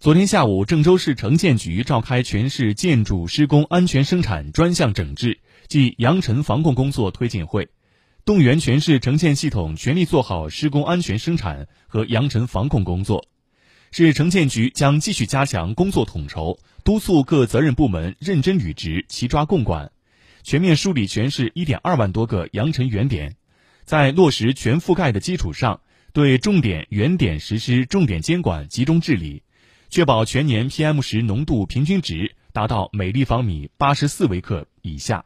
昨天下午，郑州市城建局召开全市建筑施工安全生产专项整治暨扬尘防控工作推进会，动员全市城建系统全力做好施工安全生产和扬尘防控工作。市城建局将继续加强工作统筹，督促各责任部门认真履职、齐抓共管，全面梳理全市1.2万多个扬尘原点，在落实全覆盖的基础上，对重点原点实施重点监管、集中治理。确保全年 PM 十浓度平均值达到每立方米八十四微克以下。